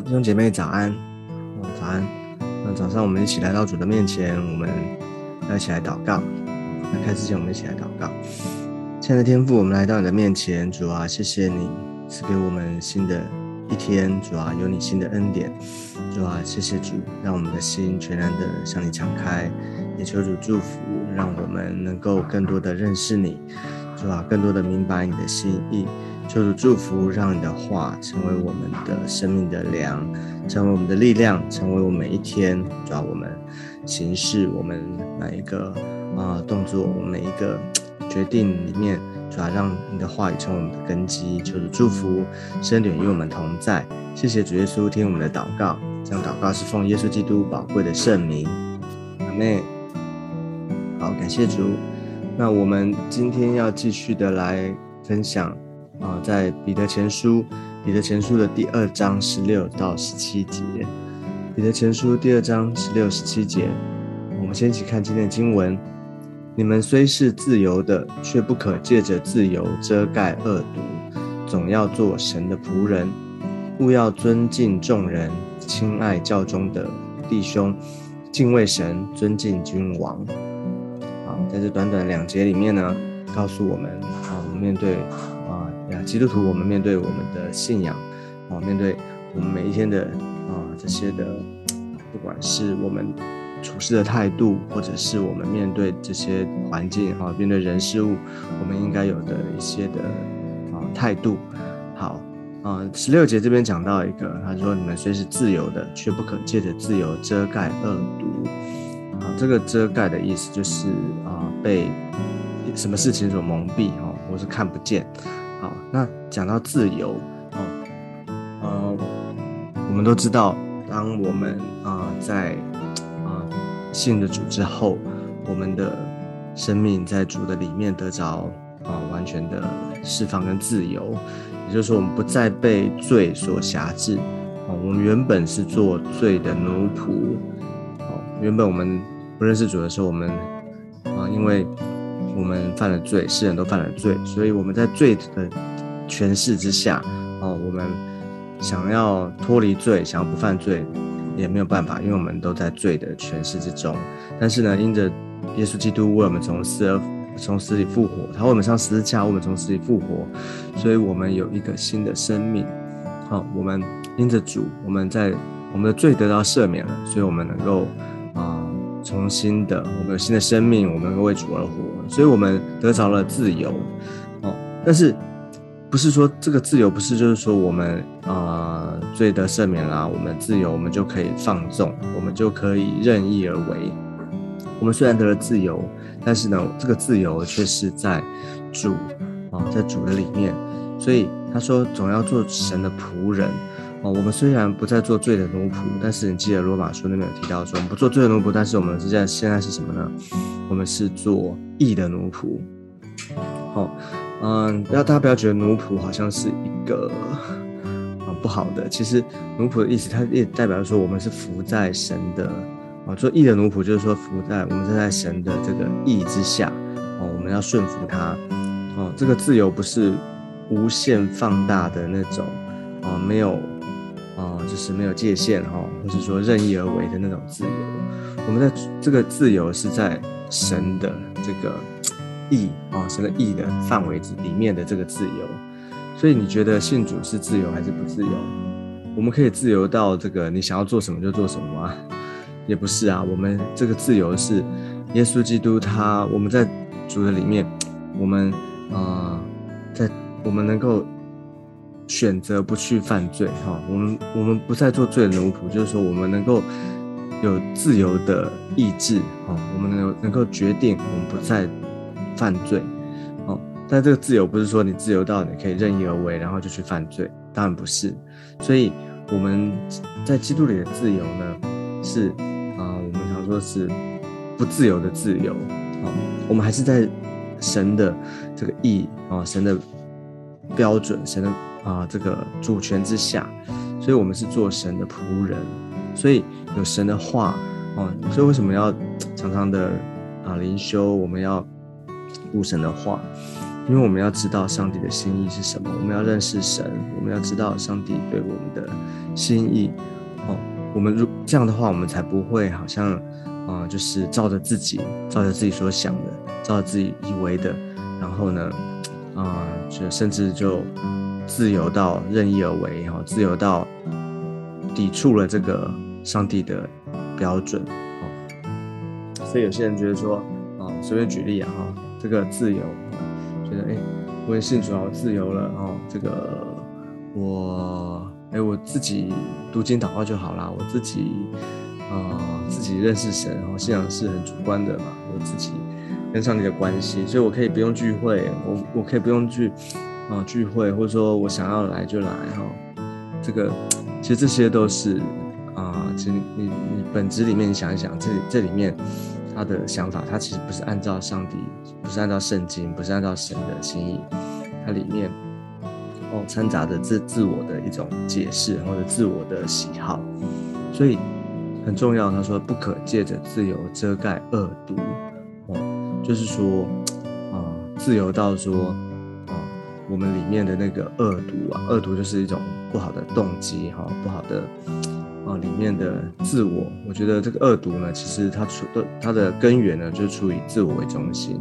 弟兄姐妹早安，早安。那早上我们一起来到主的面前，我们要一起来祷告。那开之前，我们一起来祷告。亲爱的天父，我们来到你的面前，主啊，谢谢你赐给我们新的一天，主啊，有你新的恩典，主啊，谢谢主，让我们的心全然的向你敞开，也求主祝福，让我们能够更多的认识你，主啊，更多的明白你的心意。求主祝福，让你的话成为我们的生命的粮，成为我们的力量，成为我们每一天主要我们行事，我们每一个啊动作，我们每一个决定里面，主要让你的话语成为我们的根基。求主祝福，圣灵与我们同在。谢谢主耶稣，听我们的祷告。这样祷告是奉耶稣基督宝贵的圣名。阿妹，好，感谢主。那我们今天要继续的来分享。啊，在彼得前书，彼得前书的第二章十六到十七节，彼得前书第二章十六十七节，我们先一起看今天的经文。你们虽是自由的，却不可借着自由遮盖恶毒，总要做神的仆人，勿要尊敬众人，亲爱教中的弟兄，敬畏神，尊敬君王。好，在这短短两节里面呢，告诉我们，啊，我们面对。呀，基督徒，我们面对我们的信仰，啊，面对我们每一天的啊这些的，不管是我们处事的态度，或者是我们面对这些环境，啊，面对人事物，我们应该有的一些的啊态度。好，啊，十六节这边讲到一个，他说：“你们虽是自由的，却不可借着自由遮盖恶毒。”啊，这个遮盖的意思就是啊，被什么事情所蒙蔽，哈，或是看不见。好，那讲到自由，哦，呃，我们都知道，当我们啊在啊信了主之后，我们的生命在主的里面得着啊完全的释放跟自由，也就是说，我们不再被罪所辖制，哦，我们原本是做罪的奴仆，哦，原本我们不认识主的时候，我们啊因为。我们犯了罪，世人都犯了罪，所以我们在罪的权势之下，哦，我们想要脱离罪，想要不犯罪，也没有办法，因为我们都在罪的权势之中。但是呢，因着耶稣基督为我们从死而从死里复活，他为我们上十字架，为我们从死里复活，所以我们有一个新的生命。好，我们因着主，我们在我们的罪得到赦免了，所以我们能够。重新的，我们有新的生命，我们为主而活，所以我们得着了自由，哦，但是不是说这个自由不是就是说我们啊罪得赦免啦，我们自由，我们就可以放纵，我们就可以任意而为。我们虽然得了自由，但是呢，这个自由却是在主啊，在主的里面，所以他说总要做神的仆人。哦，我们虽然不再做罪的奴仆，但是你记得罗马书那边有提到说，我们不做罪的奴仆，但是我们是在现在是什么呢？我们是做义的奴仆。好，嗯，不要大家不要觉得奴仆好像是一个啊不好的，其实奴仆的意思，它也代表说我们是服在神的啊，做义的奴仆就是说服在我们是在神的这个义之下哦，我们要顺服他哦，这个自由不是无限放大的那种哦，没有。啊，就是没有界限哈，或者说任意而为的那种自由。我们在这个自由是在神的这个意啊，神的意的范围之里面的这个自由。所以你觉得信主是自由还是不自由？我们可以自由到这个你想要做什么就做什么吗？也不是啊，我们这个自由是耶稣基督他我们在主的里面，我们啊，在我们能够。选择不去犯罪，哈，我们我们不再做罪的奴仆，就是说我们能够有自由的意志，哈，我们能能够决定我们不再犯罪，哦，但这个自由不是说你自由到你可以任意而为，然后就去犯罪，当然不是。所以我们在基督里的自由呢，是啊，我们常说是不自由的自由，哦，我们还是在神的这个意啊，神的标准，神的。啊，这个主权之下，所以我们是做神的仆人，所以有神的话哦，所以为什么要常常的啊灵修？我们要读神的话，因为我们要知道上帝的心意是什么，我们要认识神，我们要知道上帝对我们的心意。哦，我们如这样的话，我们才不会好像啊，就是照着自己，照着自己所想的，照着自己以为的，然后呢，啊，就甚至就自由到任意而为，哈，自由到抵触了这个上帝的标准。哦，所以有些人觉得说，啊，随便举例啊，哈，这个自由。觉得哎，我也信主啊，我自由了哦。这个我哎，我自己读经祷告就好啦。我自己啊，自己认识神，然后信仰是很主观的嘛。我自己跟上帝的关系，所以我可以不用聚会，我我可以不用去啊聚会，或者说我想要来就来哈。这个其实这些都是啊，其实你你本质里面想一想，这这里面。他的想法，他其实不是按照上帝，不是按照圣经，不是按照神的心意，它里面哦掺杂着自自我的一种解释或者自我的喜好，所以很重要。他说不可借着自由遮盖恶毒，哦，就是说啊，自由到说啊，我们里面的那个恶毒啊，恶毒就是一种不好的动机哈，不好的。啊，里面的自我，我觉得这个恶毒呢，其实它出的它的根源呢，就是出于自我为中心，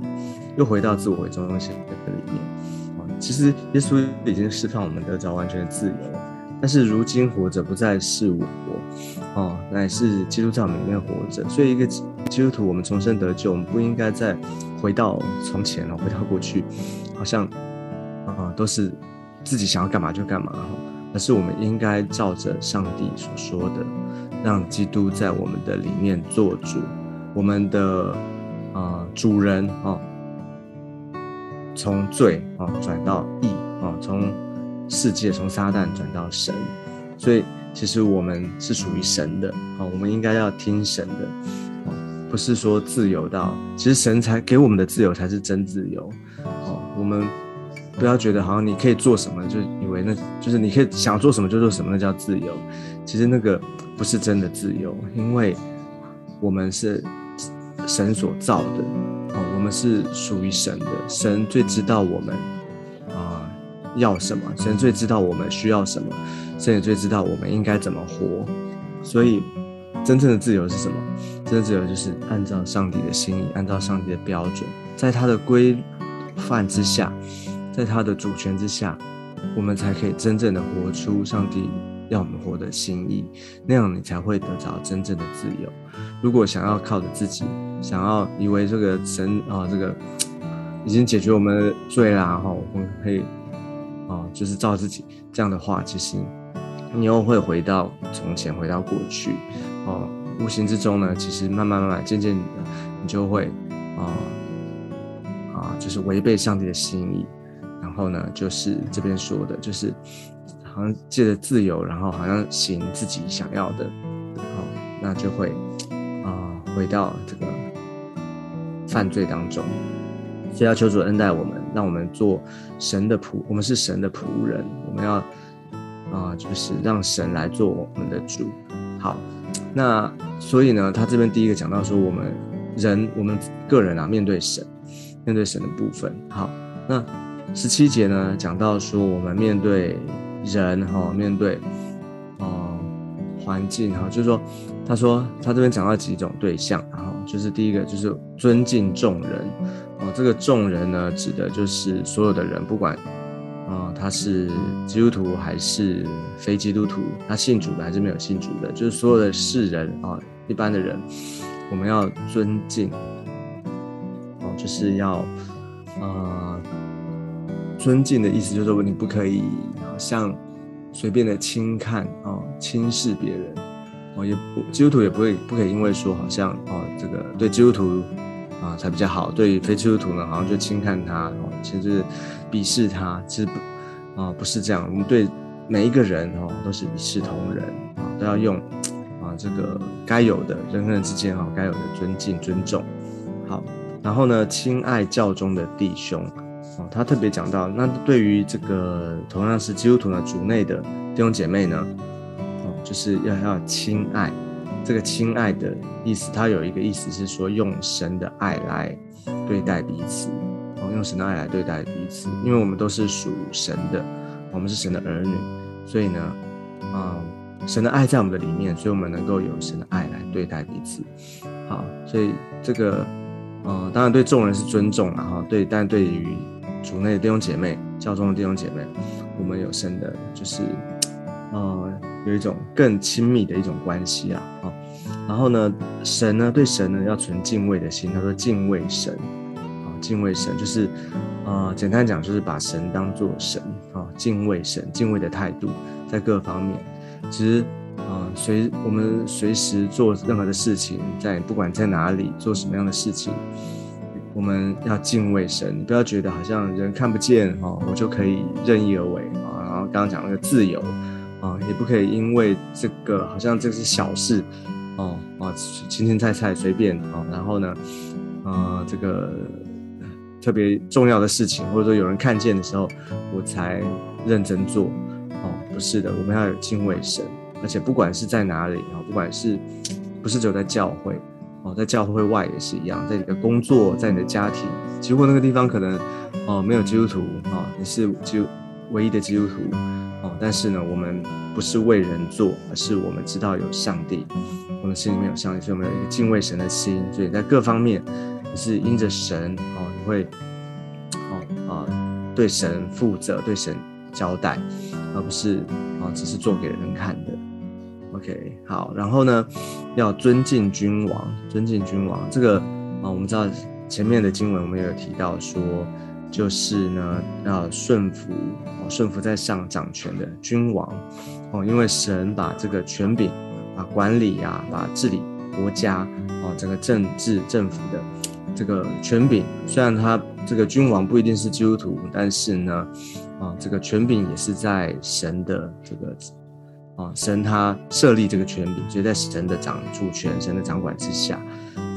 又回到自我为中心的里面。啊，其实耶稣已经释放我们得着完全的自由，但是如今活着不再是我，哦，乃是基督在我们里面活着。所以一个基督徒，我们重生得救，我们不应该再回到从前了，回到过去，好像啊都是自己想要干嘛就干嘛哈。而是我们应该照着上帝所说的，让基督在我们的里面做主，我们的啊主人啊，从罪啊转到义啊，从世界从撒旦转到神，所以其实我们是属于神的啊，我们应该要听神的啊，不是说自由到，其实神才给我们的自由才是真自由啊，我们。不要觉得好像你可以做什么，就以为那就是你可以想做什么就做什么，那叫自由。其实那个不是真的自由，因为我们是神所造的，哦，我们是属于神的。神最知道我们要什么，神最知道我们需要什么，神也最知道我们应该怎么活。所以，真正的自由是什么？真正的自由就是按照上帝的心意，按照上帝的标准，在他的规范之下。在他的主权之下，我们才可以真正的活出上帝要我们活的心意，那样你才会得着真正的自由。如果想要靠着自己，想要以为这个神啊，这个 已经解决我们的罪啦，哈，我们可以啊，就是照自己这样的话，其实你又会回到从前，回到过去，哦，无形之中呢，其实慢慢慢慢，渐渐的，你就会啊啊，就是违背上帝的心意。然后呢，就是这边说的，就是好像借着自由，然后好像行自己想要的，好，那就会啊回到这个犯罪当中。所以要求主恩待我们，让我们做神的仆，我们是神的仆人，我们要啊，就是让神来做我们的主。好，那所以呢，他这边第一个讲到说，我们人，我们个人啊，面对神，面对神的部分。好，那。十七节呢，讲到说我们面对人哈，面对哦环境哈，就是说，他说他这边讲到几种对象，然后就是第一个就是尊敬众人，这个众人呢，指的就是所有的人，不管啊他是基督徒还是非基督徒，他信主的还是没有信主的，就是所有的世人啊，一般的人，我们要尊敬哦，就是要啊。尊敬的意思就是说，你不可以好像随便的轻看啊、轻视别人哦，也不基督徒也不会不可以因为说好像哦，这个对基督徒啊才比较好，对于非基督徒呢好像就轻看他哦，其实鄙视他，其实不啊不是这样，我们对每一个人哦都是一视同仁啊，都要用啊这个该有的人跟人之间哈该有的尊敬尊重好，然后呢，亲爱教中的弟兄。哦，他特别讲到，那对于这个同样是基督徒的主内的弟兄姐妹呢，哦，就是要要亲爱，这个亲爱的意思，它有一个意思是说用神的爱来对待彼此，哦，用神的爱来对待彼此，因为我们都是属神的，我们是神的儿女，所以呢，啊，神的爱在我们的里面，所以我们能够有神的爱来对待彼此。好，所以这个，呃，当然对众人是尊重了哈，对，但对于主内的弟兄姐妹、教中的弟兄姐妹，我们有神的，就是，呃，有一种更亲密的一种关系啊，啊，然后呢，神呢，对神呢要存敬畏的心，他说敬畏神。啊敬畏神就是，呃，简单讲就是把神当做神啊，敬畏神，敬畏的态度在各方面。其实，啊，随我们随时做任何的事情，在不管在哪里做什么样的事情，我们要敬畏神。不要觉得好像人看不见哈，我就可以任意而为啊。然后刚刚讲那个自由啊，也不可以因为这个好像这是小事哦啊，青青菜菜随便啊。然后呢，啊，这个。特别重要的事情，或者说有人看见的时候，我才认真做。哦，不是的，我们要有敬畏神，而且不管是在哪里啊，不管是不是只有在教会哦，在教会外也是一样，在你的工作，在你的家庭，如果那个地方可能哦没有基督徒啊，你是就唯一的基督徒哦，但是呢，我们不是为人做，而是我们知道有上帝，我们心里面有上帝，所以我们有一个敬畏神的心，所以在各方面也是因着神哦。你会，哦啊，对神负责，对神交代，而不是啊，只是做给人看的。OK，好，然后呢，要尊敬君王，尊敬君王。这个啊，我们知道前面的经文我们也有提到说，就是呢，要顺服，顺服在上掌权的君王。哦，因为神把这个权柄，把管理呀，把治理国家，哦，整个政治政府的。这个权柄，虽然他这个君王不一定是基督徒，但是呢，啊，这个权柄也是在神的这个啊，神他设立这个权柄，所以在神的掌主权、神的掌管之下，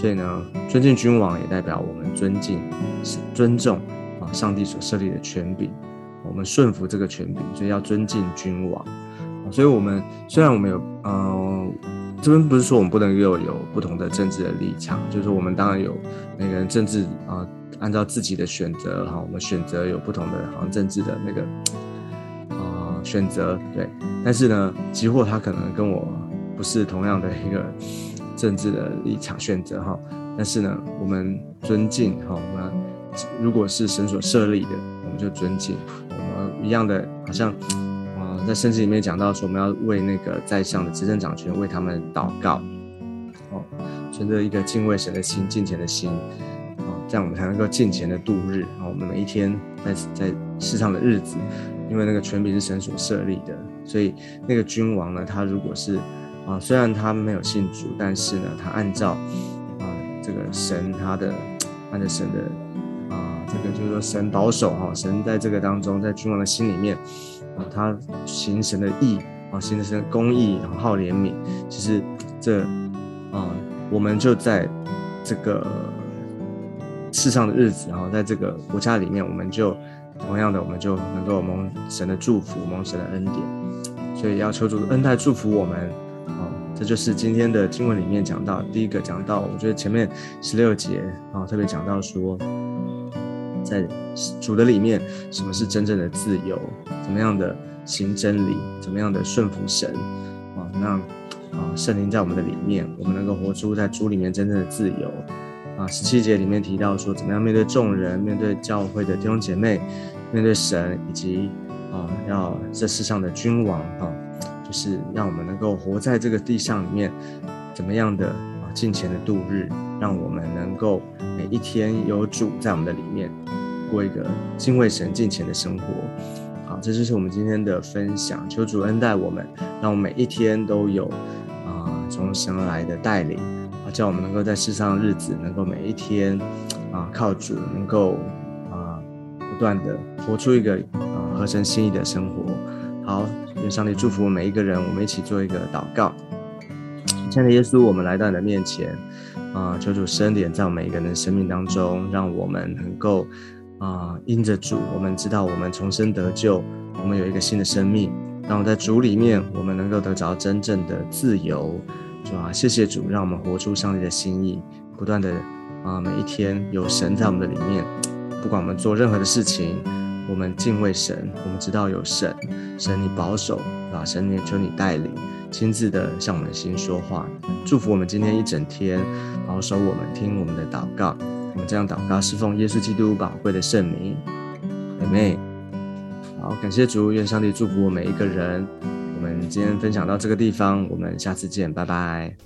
所以呢，尊敬君王也代表我们尊敬、尊重上帝所设立的权柄，我们顺服这个权柄，所以要尊敬君王。所以，我们虽然我们有，嗯。这边不是说我们不能又有不同的政治的立场，就是说我们当然有每个人政治啊，按照自己的选择哈，我们选择有不同的好像政治的那个啊选择对，但是呢，几乎他可能跟我不是同样的一个政治的立场选择哈，但是呢，我们尊敬哈，我们如果是神所设立的，我们就尊敬，我们一样的好像啊。在圣经里面讲到说，我们要为那个在上的执政掌权为他们祷告，哦，存着一个敬畏神的心、敬虔的心，哦，这样我们才能够敬虔的度日。然后我们每一天在在世上的日子，因为那个权柄是神所设立的，所以那个君王呢，他如果是啊，虽然他没有信主，但是呢，他按照啊这个神他的按照神的这个就是说神保守哈，神在这个当中，在君王的心里面。啊，他行神的义啊，行神的公义，然后好怜悯。其实这啊，我们就在这个世上的日子，然后在这个国家里面，我们就同样的，我们就能够蒙神的祝福，蒙神的恩典。所以要求主恩待祝福我们啊，这就是今天的经文里面讲到第一个讲到，我觉得前面十六节啊，特别讲到说。在主的里面，什么是真正的自由？怎么样的行真理？怎么样的顺服神？啊，那啊圣灵在我们的里面，我们能够活出在主里面真正的自由。啊，十七节里面提到说，怎么样面对众人，面对教会的弟兄姐妹，面对神，以及啊，要这世上的君王，啊，就是让我们能够活在这个地上里面，怎么样的啊尽情的度日，让我们能够每一天有主在我们的里面。过一个敬畏神、敬虔的生活。好，这就是我们今天的分享。求主恩待我们，让我们每一天都有啊从神而来的带领啊，叫我们能够在世上的日子，能够每一天啊靠主，能够啊不断的活出一个啊合神心意的生活。好，愿上帝祝福每一个人。我们一起做一个祷告。亲爱的耶稣，我们来到你的面前啊，求主生点在我们每一个人的生命当中，让我们能够。啊，因着主，我们知道我们重生得救，我们有一个新的生命。让我在主里面，我们能够得着真正的自由。主啊，谢谢主，让我们活出上帝的心意，不断的啊，每一天有神在我们的里面，不管我们做任何的事情，我们敬畏神，我们知道有神，神你保守啊，神你求你带领，亲自的向我们心说话，祝福我们今天一整天，保守我们听我们的祷告，我们这样祷告，是奉耶稣基督宝贵的圣名，阿妹。好，感谢主，愿上帝祝福我每一个人。我们今天分享到这个地方，我们下次见，拜拜。